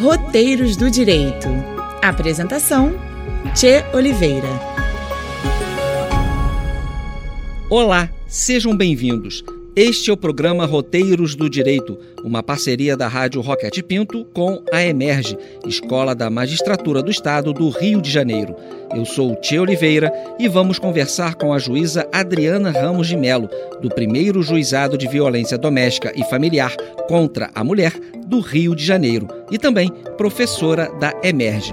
Roteiros do Direito. Apresentação: Tchê Oliveira. Olá, sejam bem-vindos. Este é o programa Roteiros do Direito, uma parceria da Rádio Roquete Pinto com a Emerge, Escola da Magistratura do Estado do Rio de Janeiro. Eu sou Tia Oliveira e vamos conversar com a juíza Adriana Ramos de Melo, do primeiro juizado de violência doméstica e familiar contra a mulher do Rio de Janeiro e também professora da Emerge.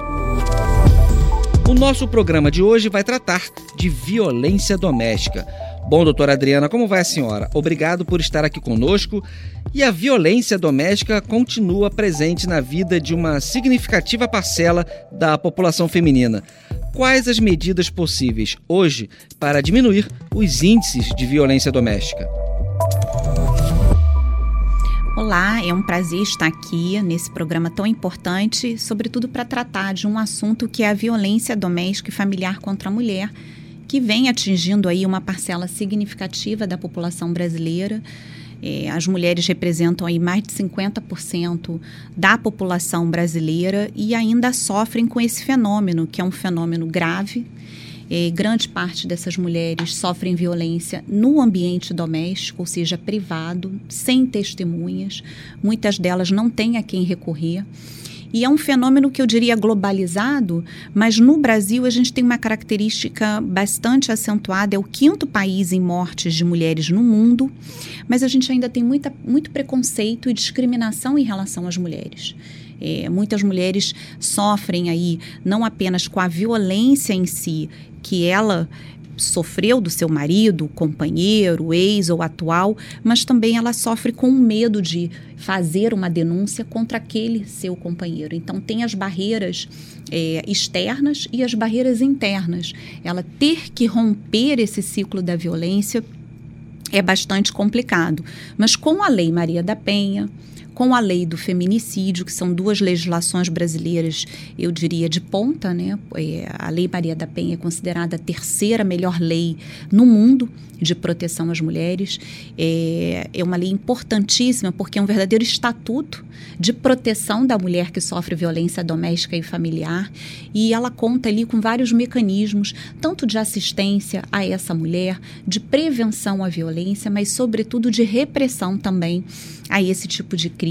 O nosso programa de hoje vai tratar de violência doméstica. Bom, doutora Adriana, como vai a senhora? Obrigado por estar aqui conosco. E a violência doméstica continua presente na vida de uma significativa parcela da população feminina. Quais as medidas possíveis hoje para diminuir os índices de violência doméstica? Olá, é um prazer estar aqui nesse programa tão importante, sobretudo para tratar de um assunto que é a violência doméstica e familiar contra a mulher que vem atingindo aí uma parcela significativa da população brasileira. É, as mulheres representam aí mais de 50% da população brasileira e ainda sofrem com esse fenômeno, que é um fenômeno grave. É, grande parte dessas mulheres sofrem violência no ambiente doméstico, ou seja, privado, sem testemunhas. Muitas delas não têm a quem recorrer. E é um fenômeno que eu diria globalizado, mas no Brasil a gente tem uma característica bastante acentuada: é o quinto país em mortes de mulheres no mundo, mas a gente ainda tem muita, muito preconceito e discriminação em relação às mulheres. É, muitas mulheres sofrem aí não apenas com a violência em si, que ela sofreu do seu marido, companheiro, ex ou atual, mas também ela sofre com o medo de fazer uma denúncia contra aquele seu companheiro. Então, tem as barreiras é, externas e as barreiras internas. Ela ter que romper esse ciclo da violência é bastante complicado. Mas com a Lei Maria da Penha, com a lei do feminicídio, que são duas legislações brasileiras, eu diria, de ponta, né? É, a Lei Maria da Penha é considerada a terceira melhor lei no mundo de proteção às mulheres. É, é uma lei importantíssima porque é um verdadeiro estatuto de proteção da mulher que sofre violência doméstica e familiar. E ela conta ali com vários mecanismos, tanto de assistência a essa mulher, de prevenção à violência, mas, sobretudo, de repressão também a esse tipo de crime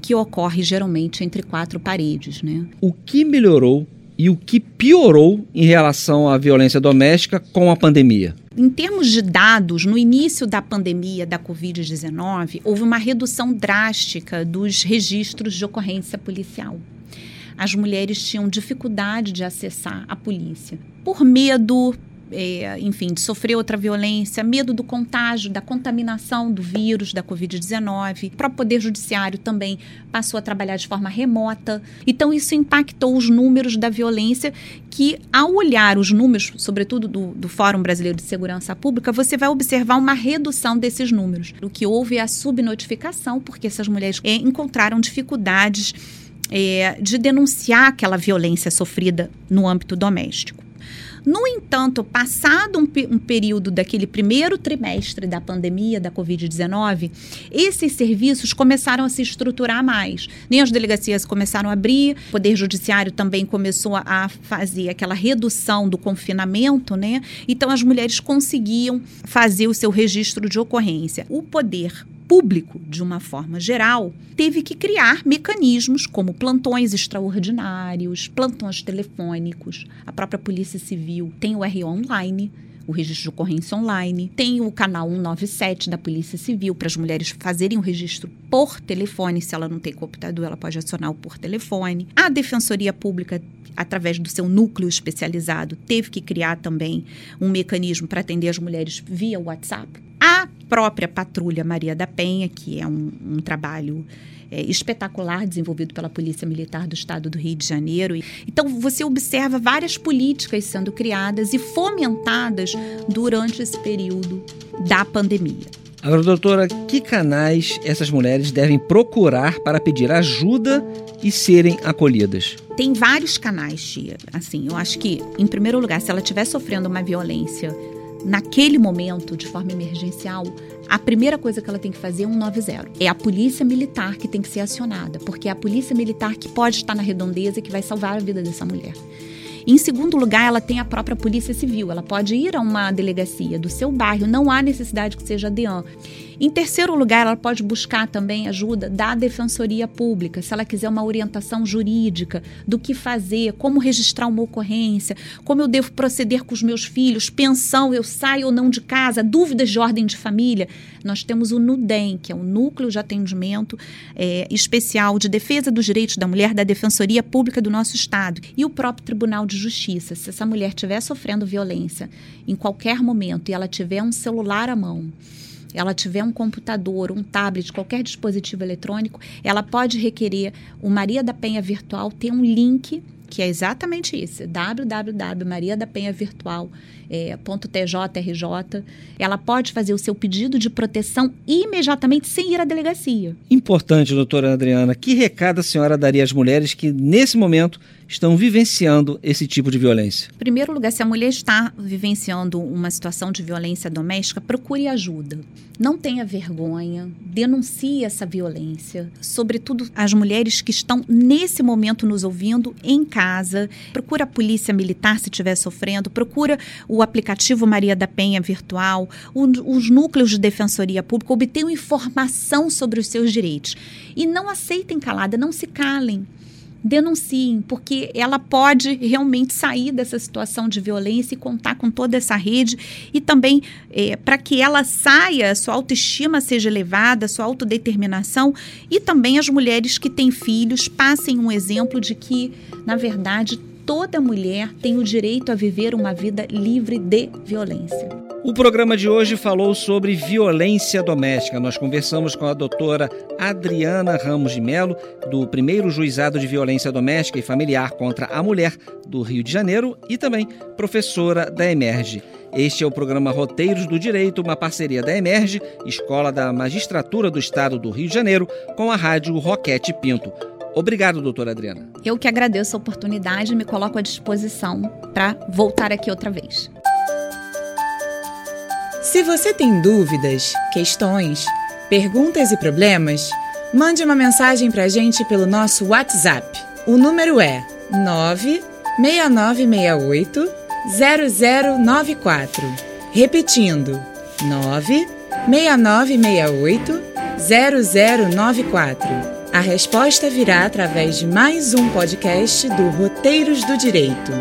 que ocorre geralmente entre quatro paredes. Né? O que melhorou e o que piorou em relação à violência doméstica com a pandemia? Em termos de dados, no início da pandemia da Covid-19, houve uma redução drástica dos registros de ocorrência policial. As mulheres tinham dificuldade de acessar a polícia por medo, é, enfim, de sofrer outra violência, medo do contágio, da contaminação do vírus da Covid-19. O próprio Poder Judiciário também passou a trabalhar de forma remota. Então, isso impactou os números da violência, que, ao olhar os números, sobretudo do, do Fórum Brasileiro de Segurança Pública, você vai observar uma redução desses números. O que houve é a subnotificação, porque essas mulheres é, encontraram dificuldades é, de denunciar aquela violência sofrida no âmbito doméstico. No entanto, passado um, um período daquele primeiro trimestre da pandemia da Covid-19, esses serviços começaram a se estruturar mais. Nem as delegacias começaram a abrir, o Poder Judiciário também começou a fazer aquela redução do confinamento, né? Então as mulheres conseguiam fazer o seu registro de ocorrência. O Poder público, de uma forma geral, teve que criar mecanismos como plantões extraordinários, plantões telefônicos. A própria Polícia Civil tem o RO online, o registro de ocorrência online, tem o canal 197 da Polícia Civil para as mulheres fazerem o registro por telefone, se ela não tem computador, ela pode acionar o por telefone. A Defensoria Pública através do seu núcleo especializado, teve que criar também um mecanismo para atender as mulheres via WhatsApp. A própria Patrulha Maria da Penha, que é um, um trabalho é, espetacular desenvolvido pela Polícia Militar do Estado do Rio de Janeiro. Então, você observa várias políticas sendo criadas e fomentadas durante esse período da pandemia. Agora, doutora, que canais essas mulheres devem procurar para pedir ajuda e serem acolhidas? Tem vários canais, tia. Assim, eu acho que, em primeiro lugar, se ela estiver sofrendo uma violência naquele momento, de forma emergencial, a primeira coisa que ela tem que fazer é um 90. É a polícia militar que tem que ser acionada, porque é a polícia militar que pode estar na redondeza e que vai salvar a vida dessa mulher. Em segundo lugar, ela tem a própria Polícia Civil. Ela pode ir a uma delegacia do seu bairro, não há necessidade que seja a DEAN. Em terceiro lugar, ela pode buscar também ajuda da Defensoria Pública, se ela quiser uma orientação jurídica do que fazer, como registrar uma ocorrência, como eu devo proceder com os meus filhos, pensão, eu saio ou não de casa, dúvidas de ordem de família. Nós temos o NUDEM, que é o Núcleo de Atendimento é, Especial de Defesa dos Direitos da Mulher da Defensoria Pública do nosso Estado e o próprio Tribunal de Justiça. Se essa mulher estiver sofrendo violência em qualquer momento e ela tiver um celular à mão, ela tiver um computador, um tablet, qualquer dispositivo eletrônico, ela pode requerer o Maria da Penha Virtual ter um link que é exatamente isso, www.mariadapenhavirtual.tjrj. É, ela pode fazer o seu pedido de proteção imediatamente sem ir à delegacia. Importante, doutora Adriana. Que recado a senhora daria às mulheres que, nesse momento, estão vivenciando esse tipo de violência? Em primeiro lugar, se a mulher está vivenciando uma situação de violência doméstica, procure ajuda. Não tenha vergonha, denuncie essa violência. Sobretudo as mulheres que estão nesse momento nos ouvindo em casa. Procura a polícia militar se estiver sofrendo, procura o aplicativo Maria da Penha virtual, os núcleos de defensoria pública, obtenham informação sobre os seus direitos. E não aceitem calada, não se calem denunciem, porque ela pode realmente sair dessa situação de violência e contar com toda essa rede e também é, para que ela saia, sua autoestima seja elevada, sua autodeterminação e também as mulheres que têm filhos passem um exemplo de que, na verdade, toda mulher tem o direito a viver uma vida livre de violência. O programa de hoje falou sobre violência doméstica. Nós conversamos com a doutora Adriana Ramos de Melo, do primeiro juizado de violência doméstica e familiar contra a mulher do Rio de Janeiro e também professora da Emerge. Este é o programa Roteiros do Direito, uma parceria da Emerge, Escola da Magistratura do Estado do Rio de Janeiro, com a rádio Roquete Pinto. Obrigado, doutora Adriana. Eu que agradeço a oportunidade e me coloco à disposição para voltar aqui outra vez. Se você tem dúvidas, questões, perguntas e problemas, mande uma mensagem para a gente pelo nosso WhatsApp. O número é 96968 0094. Repetindo, 96968 0094. A resposta virá através de mais um podcast do Roteiros do Direito.